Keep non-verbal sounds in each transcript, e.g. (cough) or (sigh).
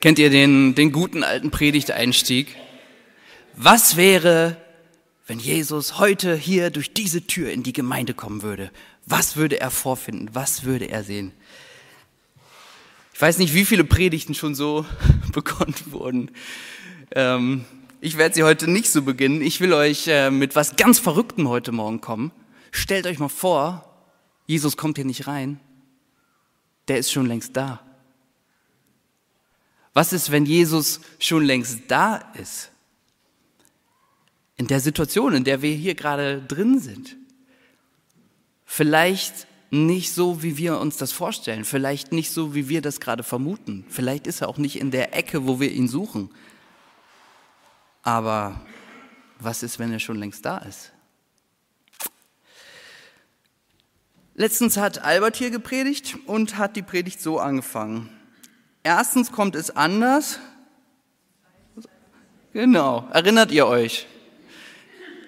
Kennt ihr den, den guten alten Predigteinstieg? Was wäre, wenn Jesus heute hier durch diese Tür in die Gemeinde kommen würde? Was würde er vorfinden? Was würde er sehen? Ich weiß nicht, wie viele Predigten schon so (laughs) begonnen wurden. Ähm, ich werde sie heute nicht so beginnen. Ich will euch äh, mit was ganz Verrücktem heute Morgen kommen. Stellt euch mal vor, Jesus kommt hier nicht rein. Der ist schon längst da. Was ist, wenn Jesus schon längst da ist? In der Situation, in der wir hier gerade drin sind. Vielleicht nicht so, wie wir uns das vorstellen, vielleicht nicht so, wie wir das gerade vermuten. Vielleicht ist er auch nicht in der Ecke, wo wir ihn suchen. Aber was ist, wenn er schon längst da ist? Letztens hat Albert hier gepredigt und hat die Predigt so angefangen. Erstens kommt es anders. Genau, erinnert ihr euch?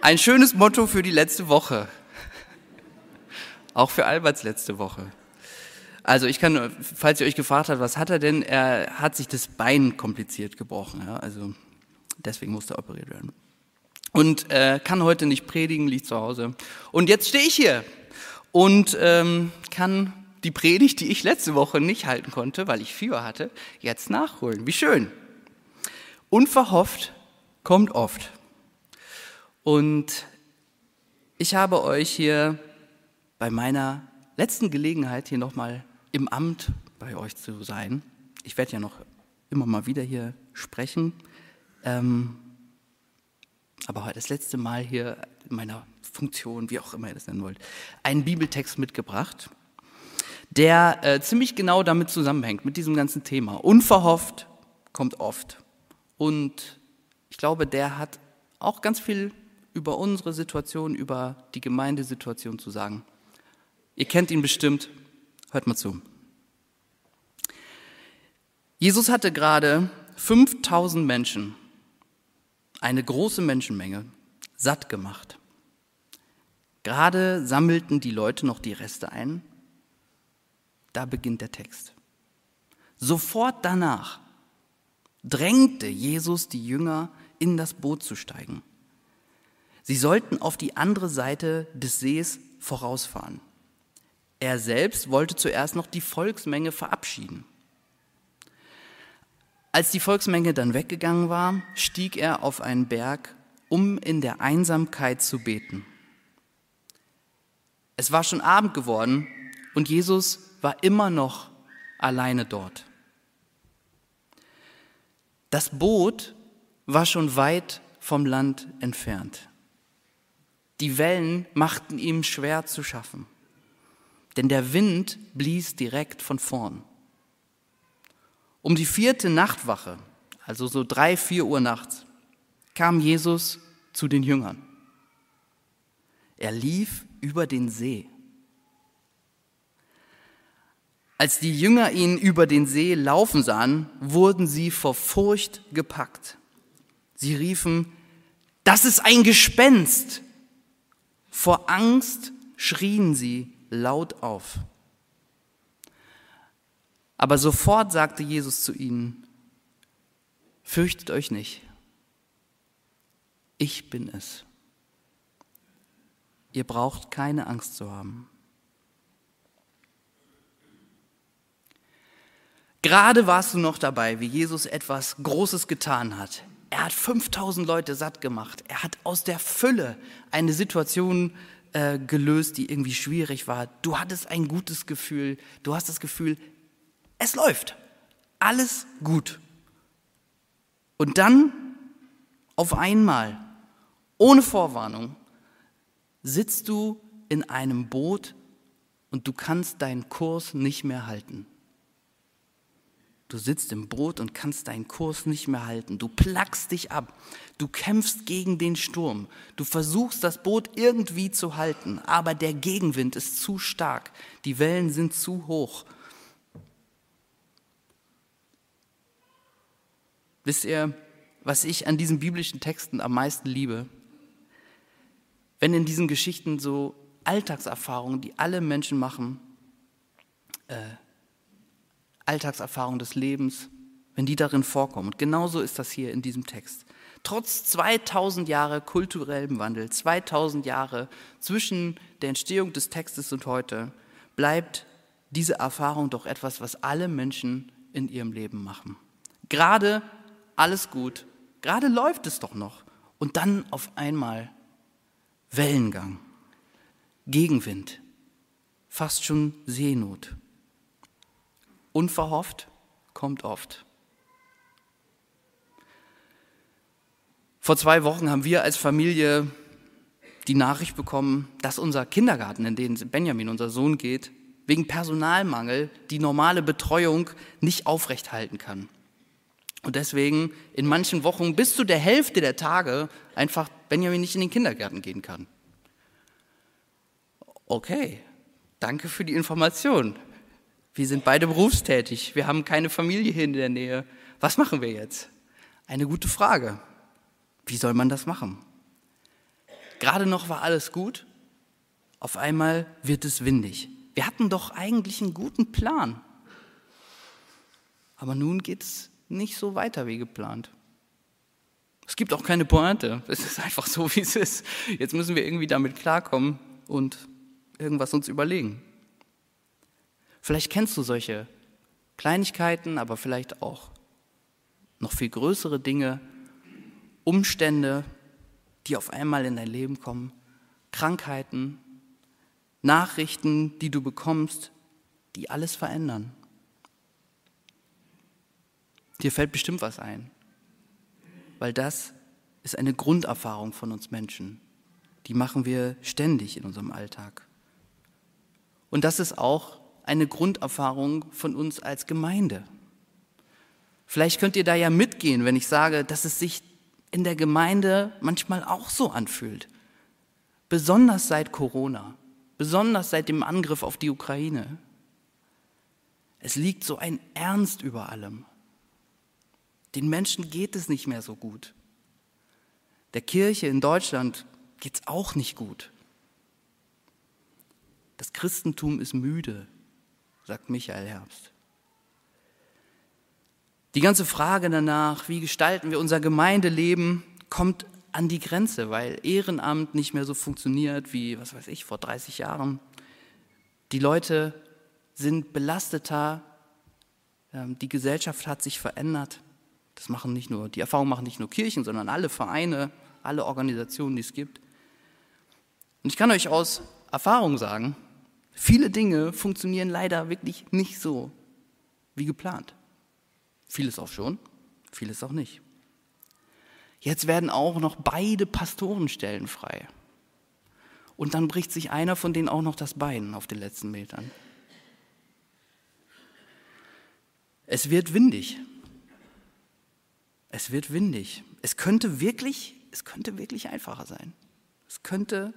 Ein schönes Motto für die letzte Woche. Auch für Alberts letzte Woche. Also ich kann, falls ihr euch gefragt habt, was hat er denn? Er hat sich das Bein kompliziert gebrochen. Ja? Also deswegen musste er operiert werden. Und äh, kann heute nicht predigen, liegt zu Hause. Und jetzt stehe ich hier und ähm, kann die Predigt, die ich letzte Woche nicht halten konnte, weil ich Fieber hatte, jetzt nachholen. Wie schön. Unverhofft kommt oft. Und ich habe euch hier bei meiner letzten Gelegenheit hier nochmal im Amt bei euch zu sein. Ich werde ja noch immer mal wieder hier sprechen. Ähm, aber heute das letzte Mal hier in meiner Funktion, wie auch immer ihr das nennen wollt, einen Bibeltext mitgebracht der äh, ziemlich genau damit zusammenhängt, mit diesem ganzen Thema. Unverhofft kommt oft. Und ich glaube, der hat auch ganz viel über unsere Situation, über die Gemeindesituation zu sagen. Ihr kennt ihn bestimmt, hört mal zu. Jesus hatte gerade 5000 Menschen, eine große Menschenmenge, satt gemacht. Gerade sammelten die Leute noch die Reste ein da beginnt der Text. Sofort danach drängte Jesus die Jünger, in das Boot zu steigen. Sie sollten auf die andere Seite des Sees vorausfahren. Er selbst wollte zuerst noch die Volksmenge verabschieden. Als die Volksmenge dann weggegangen war, stieg er auf einen Berg, um in der Einsamkeit zu beten. Es war schon Abend geworden und Jesus war immer noch alleine dort. Das Boot war schon weit vom Land entfernt. Die Wellen machten ihm schwer zu schaffen, denn der Wind blies direkt von vorn. Um die vierte Nachtwache, also so drei, vier Uhr nachts, kam Jesus zu den Jüngern. Er lief über den See. Als die Jünger ihn über den See laufen sahen, wurden sie vor Furcht gepackt. Sie riefen, das ist ein Gespenst. Vor Angst schrien sie laut auf. Aber sofort sagte Jesus zu ihnen, fürchtet euch nicht, ich bin es. Ihr braucht keine Angst zu haben. Gerade warst du noch dabei, wie Jesus etwas Großes getan hat. Er hat 5000 Leute satt gemacht. Er hat aus der Fülle eine Situation äh, gelöst, die irgendwie schwierig war. Du hattest ein gutes Gefühl. Du hast das Gefühl, es läuft. Alles gut. Und dann auf einmal, ohne Vorwarnung, sitzt du in einem Boot und du kannst deinen Kurs nicht mehr halten. Du sitzt im Boot und kannst deinen Kurs nicht mehr halten. Du plackst dich ab. Du kämpfst gegen den Sturm. Du versuchst das Boot irgendwie zu halten, aber der Gegenwind ist zu stark. Die Wellen sind zu hoch. Wisst ihr, was ich an diesen biblischen Texten am meisten liebe? Wenn in diesen Geschichten so Alltagserfahrungen, die alle Menschen machen, äh, Alltagserfahrung des Lebens, wenn die darin vorkommen. Und genauso ist das hier in diesem Text. Trotz 2000 Jahre kulturellem Wandel, 2000 Jahre zwischen der Entstehung des Textes und heute, bleibt diese Erfahrung doch etwas, was alle Menschen in ihrem Leben machen. Gerade alles gut, gerade läuft es doch noch. Und dann auf einmal Wellengang, Gegenwind, fast schon Seenot. Unverhofft kommt oft. Vor zwei Wochen haben wir als Familie die Nachricht bekommen, dass unser Kindergarten, in den Benjamin, unser Sohn, geht, wegen Personalmangel die normale Betreuung nicht aufrechthalten kann. Und deswegen in manchen Wochen bis zu der Hälfte der Tage einfach Benjamin nicht in den Kindergarten gehen kann. Okay, danke für die Information. Wir sind beide berufstätig, wir haben keine Familie hier in der Nähe. Was machen wir jetzt? Eine gute Frage. Wie soll man das machen? Gerade noch war alles gut, auf einmal wird es windig. Wir hatten doch eigentlich einen guten Plan. Aber nun geht es nicht so weiter wie geplant. Es gibt auch keine Pointe. Es ist einfach so, wie es ist. Jetzt müssen wir irgendwie damit klarkommen und irgendwas uns überlegen. Vielleicht kennst du solche Kleinigkeiten, aber vielleicht auch noch viel größere Dinge, Umstände, die auf einmal in dein Leben kommen, Krankheiten, Nachrichten, die du bekommst, die alles verändern. Dir fällt bestimmt was ein, weil das ist eine Grunderfahrung von uns Menschen. Die machen wir ständig in unserem Alltag. Und das ist auch eine Grunderfahrung von uns als Gemeinde. Vielleicht könnt ihr da ja mitgehen, wenn ich sage, dass es sich in der Gemeinde manchmal auch so anfühlt. Besonders seit Corona, besonders seit dem Angriff auf die Ukraine. Es liegt so ein Ernst über allem. Den Menschen geht es nicht mehr so gut. Der Kirche in Deutschland geht es auch nicht gut. Das Christentum ist müde, sagt Michael Herbst. Die ganze Frage danach, wie gestalten wir unser Gemeindeleben, kommt an die Grenze, weil Ehrenamt nicht mehr so funktioniert wie, was weiß ich, vor 30 Jahren. Die Leute sind belasteter, ähm, die Gesellschaft hat sich verändert. Das machen nicht nur, die Erfahrung machen nicht nur Kirchen, sondern alle Vereine, alle Organisationen, die es gibt. Und ich kann euch aus Erfahrung sagen, viele Dinge funktionieren leider wirklich nicht so wie geplant. Vieles auch schon, vieles auch nicht. Jetzt werden auch noch beide Pastorenstellen frei. Und dann bricht sich einer von denen auch noch das Bein auf den letzten Metern. Es wird windig. Es wird windig. Es könnte wirklich, es könnte wirklich einfacher sein. Es könnte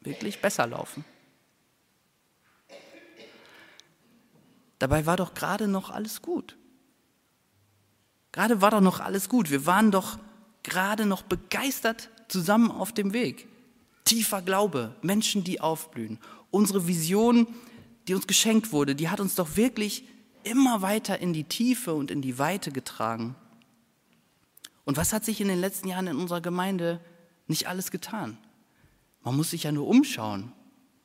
wirklich besser laufen. Dabei war doch gerade noch alles gut. Gerade war doch noch alles gut. Wir waren doch gerade noch begeistert zusammen auf dem Weg. Tiefer Glaube, Menschen, die aufblühen. Unsere Vision, die uns geschenkt wurde, die hat uns doch wirklich immer weiter in die Tiefe und in die Weite getragen. Und was hat sich in den letzten Jahren in unserer Gemeinde nicht alles getan? Man muss sich ja nur umschauen,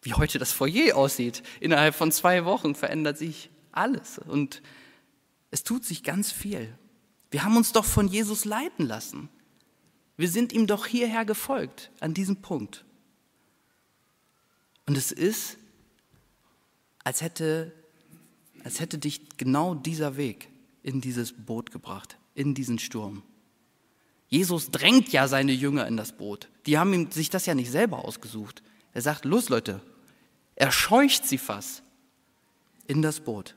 wie heute das Foyer aussieht. Innerhalb von zwei Wochen verändert sich alles und es tut sich ganz viel. Wir haben uns doch von Jesus leiten lassen. Wir sind ihm doch hierher gefolgt, an diesem Punkt. Und es ist, als hätte, als hätte dich genau dieser Weg in dieses Boot gebracht, in diesen Sturm. Jesus drängt ja seine Jünger in das Boot. Die haben ihm, sich das ja nicht selber ausgesucht. Er sagt, los Leute, er scheucht sie fast in das Boot.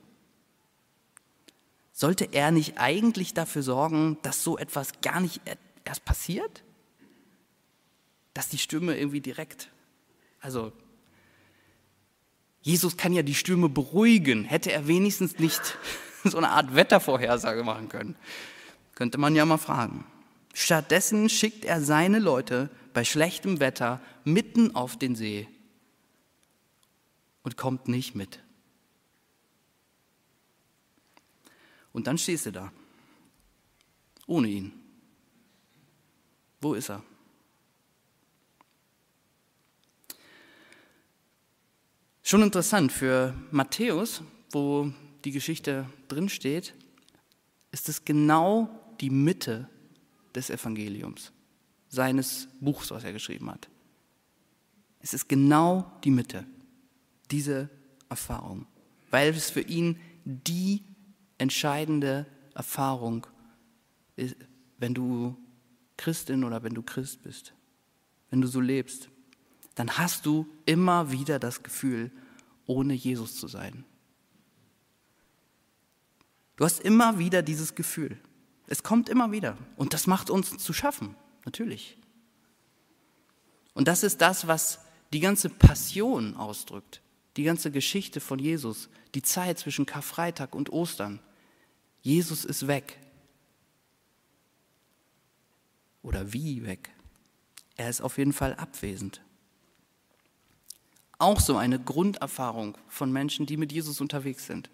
Sollte er nicht eigentlich dafür sorgen, dass so etwas gar nicht erst passiert? Dass die Stürme irgendwie direkt, also Jesus kann ja die Stürme beruhigen. Hätte er wenigstens nicht (laughs) so eine Art Wettervorhersage machen können? Könnte man ja mal fragen. Stattdessen schickt er seine Leute bei schlechtem Wetter mitten auf den See und kommt nicht mit. Und dann stehst du da. ohne ihn? Wo ist er? Schon interessant für Matthäus, wo die Geschichte drinsteht, ist es genau die Mitte des Evangeliums, seines Buchs, was er geschrieben hat. Es ist genau die Mitte, diese Erfahrung, weil es für ihn die entscheidende Erfahrung wenn du Christin oder wenn du Christ bist, wenn du so lebst, dann hast du immer wieder das Gefühl, ohne Jesus zu sein. Du hast immer wieder dieses Gefühl. Es kommt immer wieder. Und das macht uns zu schaffen, natürlich. Und das ist das, was die ganze Passion ausdrückt, die ganze Geschichte von Jesus, die Zeit zwischen Karfreitag und Ostern. Jesus ist weg. Oder wie weg? Er ist auf jeden Fall abwesend. Auch so eine Grunderfahrung von Menschen, die mit Jesus unterwegs sind.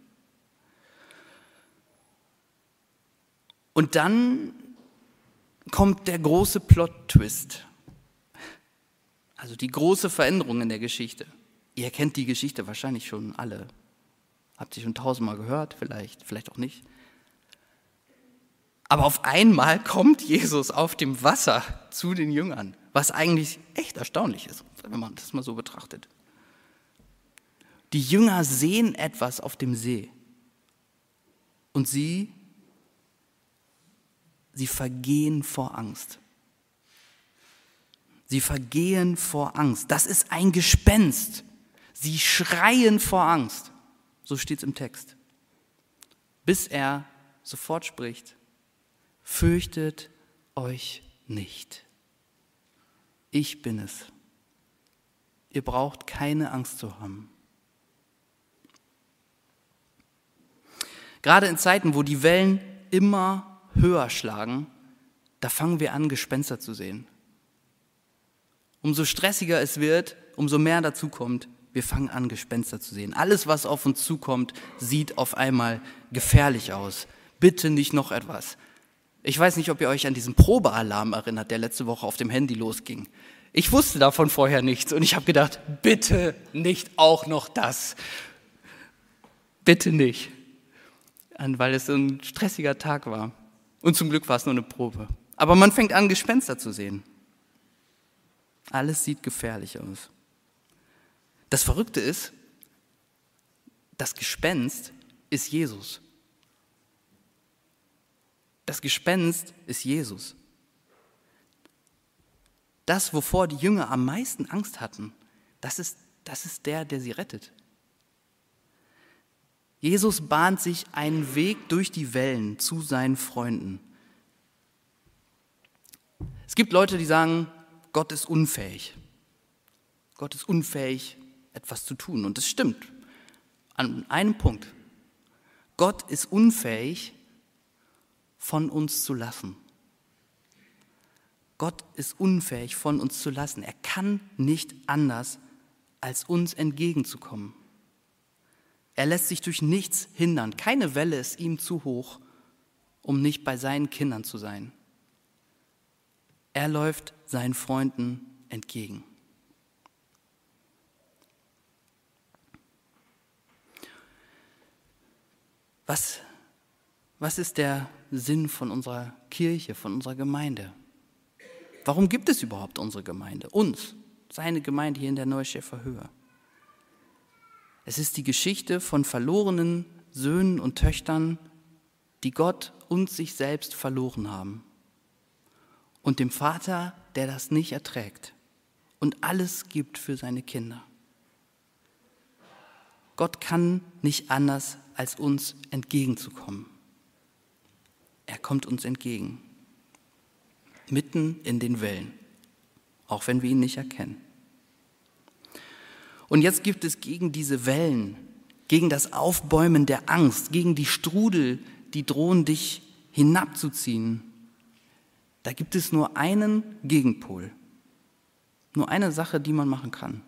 Und dann kommt der große Plot-Twist. Also die große Veränderung in der Geschichte. Ihr kennt die Geschichte wahrscheinlich schon alle. Habt ihr schon tausendmal gehört, vielleicht, vielleicht auch nicht. Aber auf einmal kommt Jesus auf dem Wasser zu den Jüngern, was eigentlich echt erstaunlich ist, wenn man das mal so betrachtet. Die Jünger sehen etwas auf dem See und sie Sie vergehen vor Angst. Sie vergehen vor Angst. Das ist ein Gespenst. Sie schreien vor Angst. So steht es im Text. Bis er sofort spricht, fürchtet euch nicht. Ich bin es. Ihr braucht keine Angst zu haben. Gerade in Zeiten, wo die Wellen immer höher schlagen, da fangen wir an, Gespenster zu sehen. Umso stressiger es wird, umso mehr dazu kommt, wir fangen an, Gespenster zu sehen. Alles, was auf uns zukommt, sieht auf einmal gefährlich aus. Bitte nicht noch etwas. Ich weiß nicht, ob ihr euch an diesen Probealarm erinnert, der letzte Woche auf dem Handy losging. Ich wusste davon vorher nichts und ich habe gedacht, bitte nicht auch noch das. Bitte nicht. Weil es ein stressiger Tag war. Und zum Glück war es nur eine Probe. Aber man fängt an, Gespenster zu sehen. Alles sieht gefährlich aus. Das Verrückte ist, das Gespenst ist Jesus. Das Gespenst ist Jesus. Das, wovor die Jünger am meisten Angst hatten, das ist, das ist der, der sie rettet. Jesus bahnt sich einen Weg durch die Wellen zu seinen Freunden. Es gibt Leute, die sagen, Gott ist unfähig. Gott ist unfähig, etwas zu tun. Und das stimmt. An einem Punkt. Gott ist unfähig, von uns zu lassen. Gott ist unfähig, von uns zu lassen. Er kann nicht anders, als uns entgegenzukommen. Er lässt sich durch nichts hindern. Keine Welle ist ihm zu hoch, um nicht bei seinen Kindern zu sein. Er läuft seinen Freunden entgegen. Was, was ist der Sinn von unserer Kirche, von unserer Gemeinde? Warum gibt es überhaupt unsere Gemeinde? Uns, seine Gemeinde hier in der Neuschäfer Höhe. Es ist die Geschichte von verlorenen Söhnen und Töchtern, die Gott und sich selbst verloren haben. Und dem Vater, der das nicht erträgt und alles gibt für seine Kinder. Gott kann nicht anders, als uns entgegenzukommen. Er kommt uns entgegen, mitten in den Wellen, auch wenn wir ihn nicht erkennen. Und jetzt gibt es gegen diese Wellen, gegen das Aufbäumen der Angst, gegen die Strudel, die drohen dich hinabzuziehen, da gibt es nur einen Gegenpol, nur eine Sache, die man machen kann.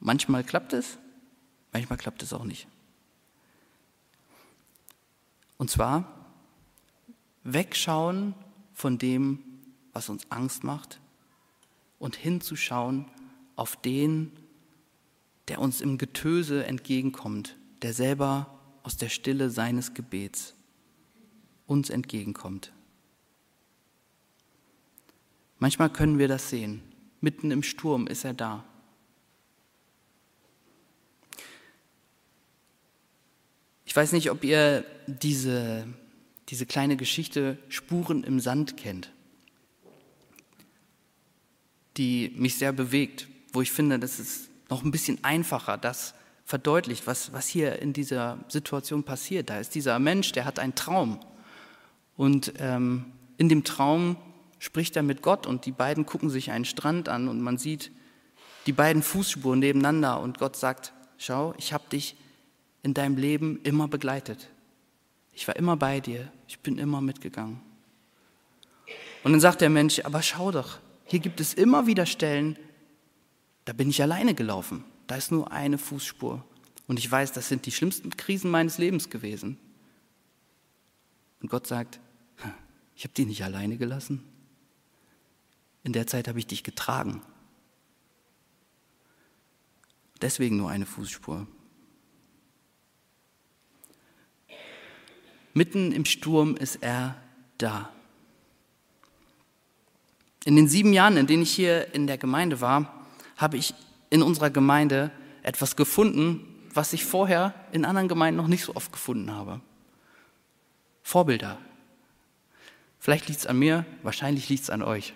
Manchmal klappt es, manchmal klappt es auch nicht. Und zwar, wegschauen von dem, was uns Angst macht und hinzuschauen auf den, der uns im Getöse entgegenkommt, der selber aus der Stille seines Gebets uns entgegenkommt. Manchmal können wir das sehen. Mitten im Sturm ist er da. Ich weiß nicht, ob ihr diese, diese kleine Geschichte Spuren im Sand kennt, die mich sehr bewegt, wo ich finde, das ist noch ein bisschen einfacher, das verdeutlicht, was, was hier in dieser Situation passiert. Da ist dieser Mensch, der hat einen Traum. Und ähm, in dem Traum spricht er mit Gott und die beiden gucken sich einen Strand an und man sieht die beiden Fußspuren nebeneinander und Gott sagt, schau, ich habe dich in deinem Leben immer begleitet. Ich war immer bei dir, ich bin immer mitgegangen. Und dann sagt der Mensch, aber schau doch, hier gibt es immer wieder Stellen, da bin ich alleine gelaufen. Da ist nur eine Fußspur. Und ich weiß, das sind die schlimmsten Krisen meines Lebens gewesen. Und Gott sagt, ich habe dich nicht alleine gelassen. In der Zeit habe ich dich getragen. Deswegen nur eine Fußspur. Mitten im Sturm ist er da. In den sieben Jahren, in denen ich hier in der Gemeinde war, habe ich in unserer Gemeinde etwas gefunden, was ich vorher in anderen Gemeinden noch nicht so oft gefunden habe. Vorbilder. Vielleicht liegt es an mir, wahrscheinlich liegt es an euch.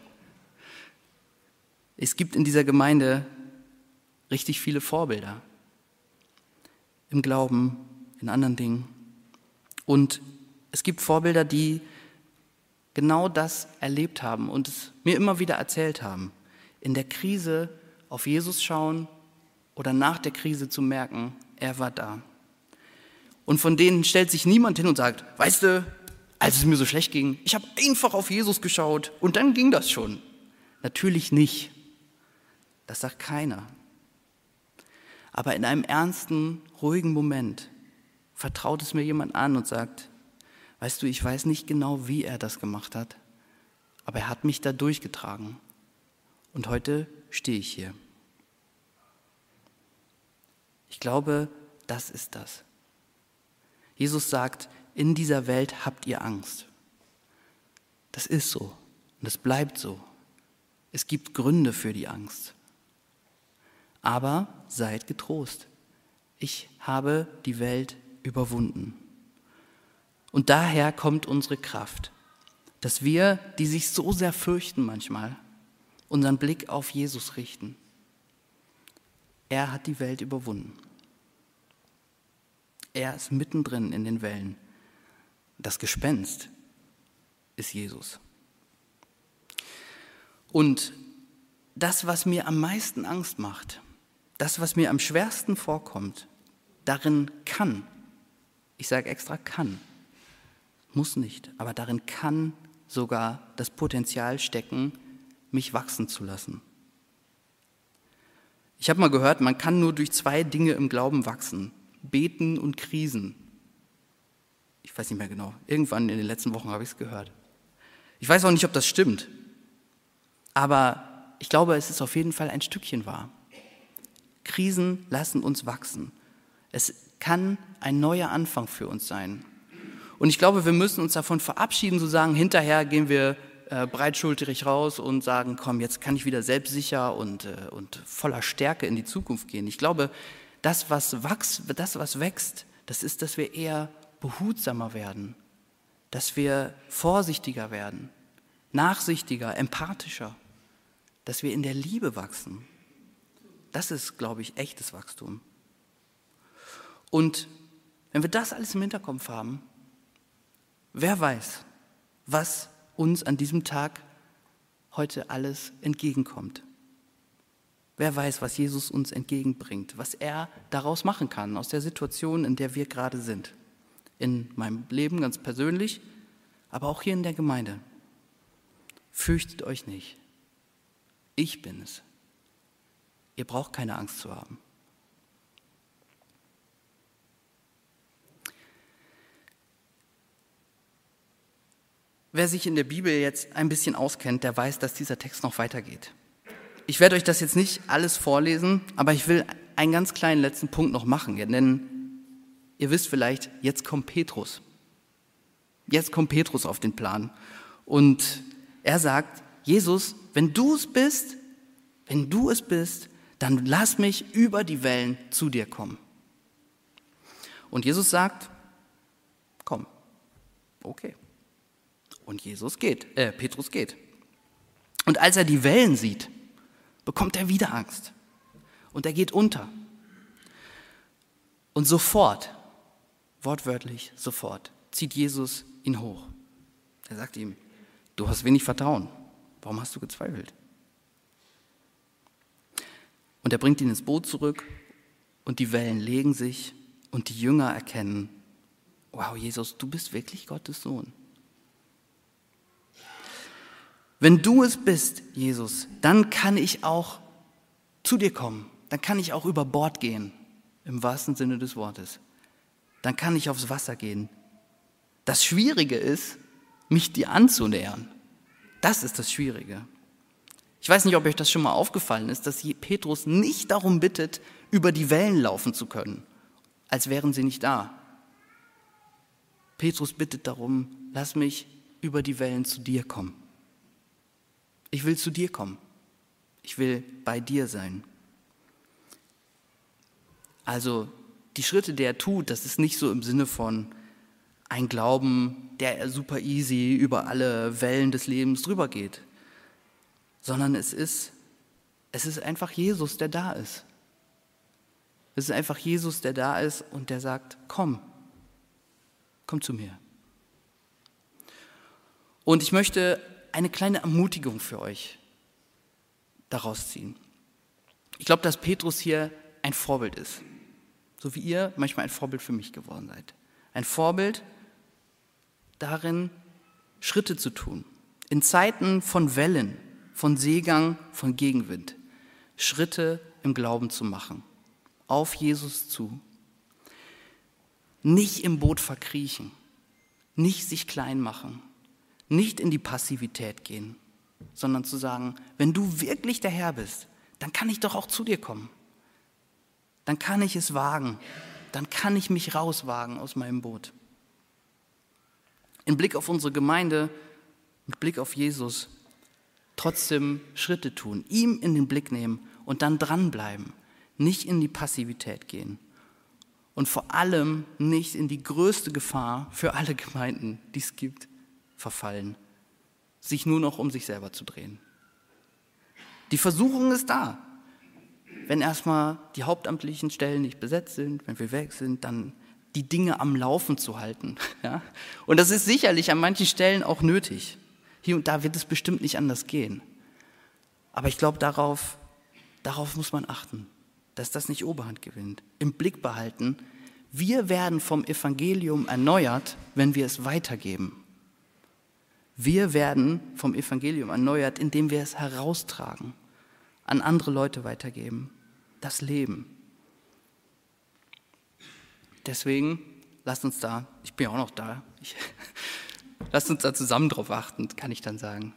Es gibt in dieser Gemeinde richtig viele Vorbilder. Im Glauben, in anderen Dingen. Und es gibt Vorbilder, die genau das erlebt haben und es mir immer wieder erzählt haben. In der Krise auf Jesus schauen oder nach der Krise zu merken, er war da. Und von denen stellt sich niemand hin und sagt, weißt du, als es mir so schlecht ging, ich habe einfach auf Jesus geschaut und dann ging das schon. Natürlich nicht. Das sagt keiner. Aber in einem ernsten, ruhigen Moment vertraut es mir jemand an und sagt, weißt du, ich weiß nicht genau, wie er das gemacht hat, aber er hat mich da durchgetragen. Und heute stehe ich hier. Ich glaube, das ist das. Jesus sagt, in dieser Welt habt ihr Angst. Das ist so und es bleibt so. Es gibt Gründe für die Angst. Aber seid getrost. Ich habe die Welt überwunden. Und daher kommt unsere Kraft, dass wir, die sich so sehr fürchten manchmal, unseren Blick auf Jesus richten. Er hat die Welt überwunden. Er ist mittendrin in den Wellen. Das Gespenst ist Jesus. Und das, was mir am meisten Angst macht, das, was mir am schwersten vorkommt, darin kann, ich sage extra kann, muss nicht, aber darin kann sogar das Potenzial stecken, mich wachsen zu lassen. Ich habe mal gehört, man kann nur durch zwei Dinge im Glauben wachsen, beten und Krisen. Ich weiß nicht mehr genau, irgendwann in den letzten Wochen habe ich es gehört. Ich weiß auch nicht, ob das stimmt, aber ich glaube, es ist auf jeden Fall ein Stückchen wahr. Krisen lassen uns wachsen. Es kann ein neuer Anfang für uns sein. Und ich glaube, wir müssen uns davon verabschieden, zu sagen, hinterher gehen wir äh, breitschulterig raus und sagen, komm, jetzt kann ich wieder selbstsicher und, äh, und voller Stärke in die Zukunft gehen. Ich glaube, das was, wachs, das, was wächst, das ist, dass wir eher behutsamer werden, dass wir vorsichtiger werden, nachsichtiger, empathischer, dass wir in der Liebe wachsen. Das ist, glaube ich, echtes Wachstum. Und wenn wir das alles im Hinterkopf haben, wer weiß, was uns an diesem Tag heute alles entgegenkommt. Wer weiß, was Jesus uns entgegenbringt, was er daraus machen kann, aus der Situation, in der wir gerade sind. In meinem Leben ganz persönlich, aber auch hier in der Gemeinde. Fürchtet euch nicht. Ich bin es. Ihr braucht keine Angst zu haben. Wer sich in der Bibel jetzt ein bisschen auskennt, der weiß, dass dieser Text noch weitergeht. Ich werde euch das jetzt nicht alles vorlesen, aber ich will einen ganz kleinen letzten Punkt noch machen, denn ihr wisst vielleicht, jetzt kommt Petrus. Jetzt kommt Petrus auf den Plan und er sagt, Jesus, wenn du es bist, wenn du es bist, dann lass mich über die Wellen zu dir kommen. Und Jesus sagt, komm, okay. Und Jesus geht, äh, Petrus geht. Und als er die Wellen sieht, bekommt er wieder Angst. Und er geht unter. Und sofort, wortwörtlich sofort, zieht Jesus ihn hoch. Er sagt ihm, du hast wenig Vertrauen. Warum hast du gezweifelt? Und er bringt ihn ins Boot zurück und die Wellen legen sich und die Jünger erkennen, wow, Jesus, du bist wirklich Gottes Sohn. Wenn du es bist, Jesus, dann kann ich auch zu dir kommen. Dann kann ich auch über Bord gehen, im wahrsten Sinne des Wortes. Dann kann ich aufs Wasser gehen. Das Schwierige ist, mich dir anzunähern. Das ist das Schwierige. Ich weiß nicht, ob euch das schon mal aufgefallen ist, dass Petrus nicht darum bittet, über die Wellen laufen zu können, als wären sie nicht da. Petrus bittet darum, lass mich über die Wellen zu dir kommen. Ich will zu dir kommen. Ich will bei dir sein. Also die Schritte, die er tut, das ist nicht so im Sinne von ein Glauben, der super easy über alle Wellen des Lebens drüber geht, sondern es ist, es ist einfach Jesus, der da ist. Es ist einfach Jesus, der da ist und der sagt, komm, komm zu mir. Und ich möchte eine kleine Ermutigung für euch daraus ziehen. Ich glaube, dass Petrus hier ein Vorbild ist, so wie ihr manchmal ein Vorbild für mich geworden seid. Ein Vorbild darin, Schritte zu tun. In Zeiten von Wellen, von Seegang, von Gegenwind. Schritte im Glauben zu machen. Auf Jesus zu. Nicht im Boot verkriechen. Nicht sich klein machen nicht in die Passivität gehen, sondern zu sagen, wenn du wirklich der Herr bist, dann kann ich doch auch zu dir kommen. Dann kann ich es wagen. Dann kann ich mich rauswagen aus meinem Boot. Im Blick auf unsere Gemeinde, mit Blick auf Jesus, trotzdem Schritte tun, ihm in den Blick nehmen und dann dranbleiben, nicht in die Passivität gehen und vor allem nicht in die größte Gefahr für alle Gemeinden, die es gibt, verfallen, sich nur noch um sich selber zu drehen. Die Versuchung ist da. Wenn erstmal die hauptamtlichen Stellen nicht besetzt sind, wenn wir weg sind, dann die Dinge am Laufen zu halten. (laughs) Ja? Und das ist sicherlich an manchen Stellen auch nötig. Hier und da wird es bestimmt nicht anders gehen. Aber ich glaube, darauf, darauf muss man achten, dass das nicht Oberhand gewinnt. Im Blick behalten, wir werden vom Evangelium erneuert, wenn wir es weitergeben. Wir werden vom Evangelium erneuert, indem wir es heraustragen, an andere Leute weitergeben, das Leben. Deswegen lasst uns da, ich bin ja auch noch da, ich, (laughs) lasst uns da zusammen drauf achten, kann ich dann sagen.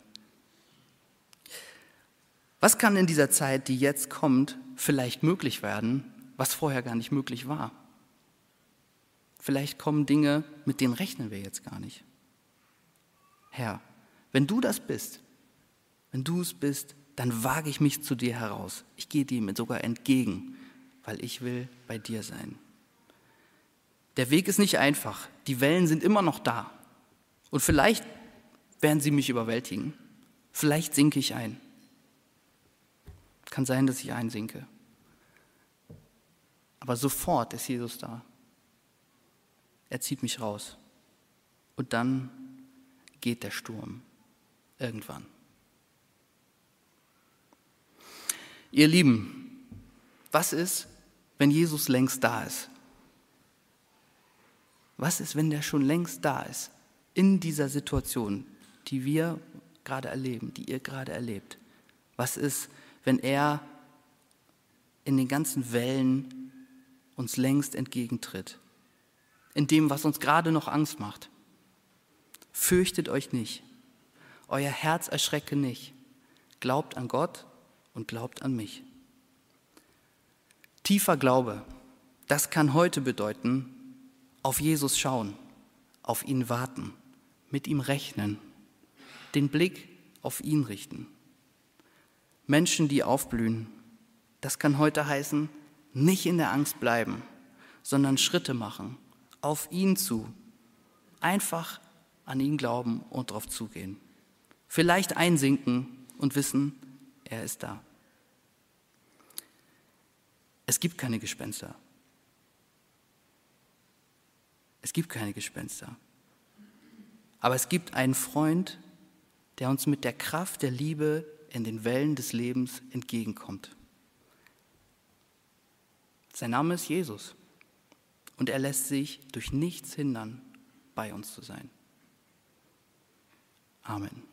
Was kann in dieser Zeit, die jetzt kommt, vielleicht möglich werden, was vorher gar nicht möglich war? Vielleicht kommen Dinge, mit denen rechnen wir jetzt gar nicht. Herr, wenn du das bist, wenn du es bist, dann wage ich mich zu dir heraus. Ich gehe dir sogar entgegen, weil ich will bei dir sein. Der Weg ist nicht einfach. Die Wellen sind immer noch da. Und vielleicht werden sie mich überwältigen. Vielleicht sinke ich ein. Kann sein, dass ich einsinke. Aber sofort ist Jesus da. Er zieht mich raus. Und dann geht der Sturm irgendwann. Ihr Lieben, was ist, wenn Jesus längst da ist? Was ist, wenn der schon längst da ist? In dieser Situation, die wir gerade erleben, die ihr gerade erlebt. Was ist, wenn er in den ganzen Wellen uns längst entgegentritt? In dem, was uns gerade noch Angst macht? Fürchtet euch nicht. Euer Herz erschrecke nicht. Glaubt an Gott und glaubt an mich. Tiefer Glaube, das kann heute bedeuten, auf Jesus schauen, auf ihn warten, mit ihm rechnen, den Blick auf ihn richten. Menschen, die aufblühen, das kann heute heißen, nicht in der Angst bleiben, sondern Schritte machen, auf ihn zu, einfach an ihn glauben und darauf zugehen. Vielleicht einsinken und wissen, er ist da. Es gibt keine Gespenster. Es gibt keine Gespenster. Aber es gibt einen Freund, der uns mit der Kraft der Liebe in den Wellen des Lebens entgegenkommt. Sein Name ist Jesus und er lässt sich durch nichts hindern, bei uns zu sein. Amen.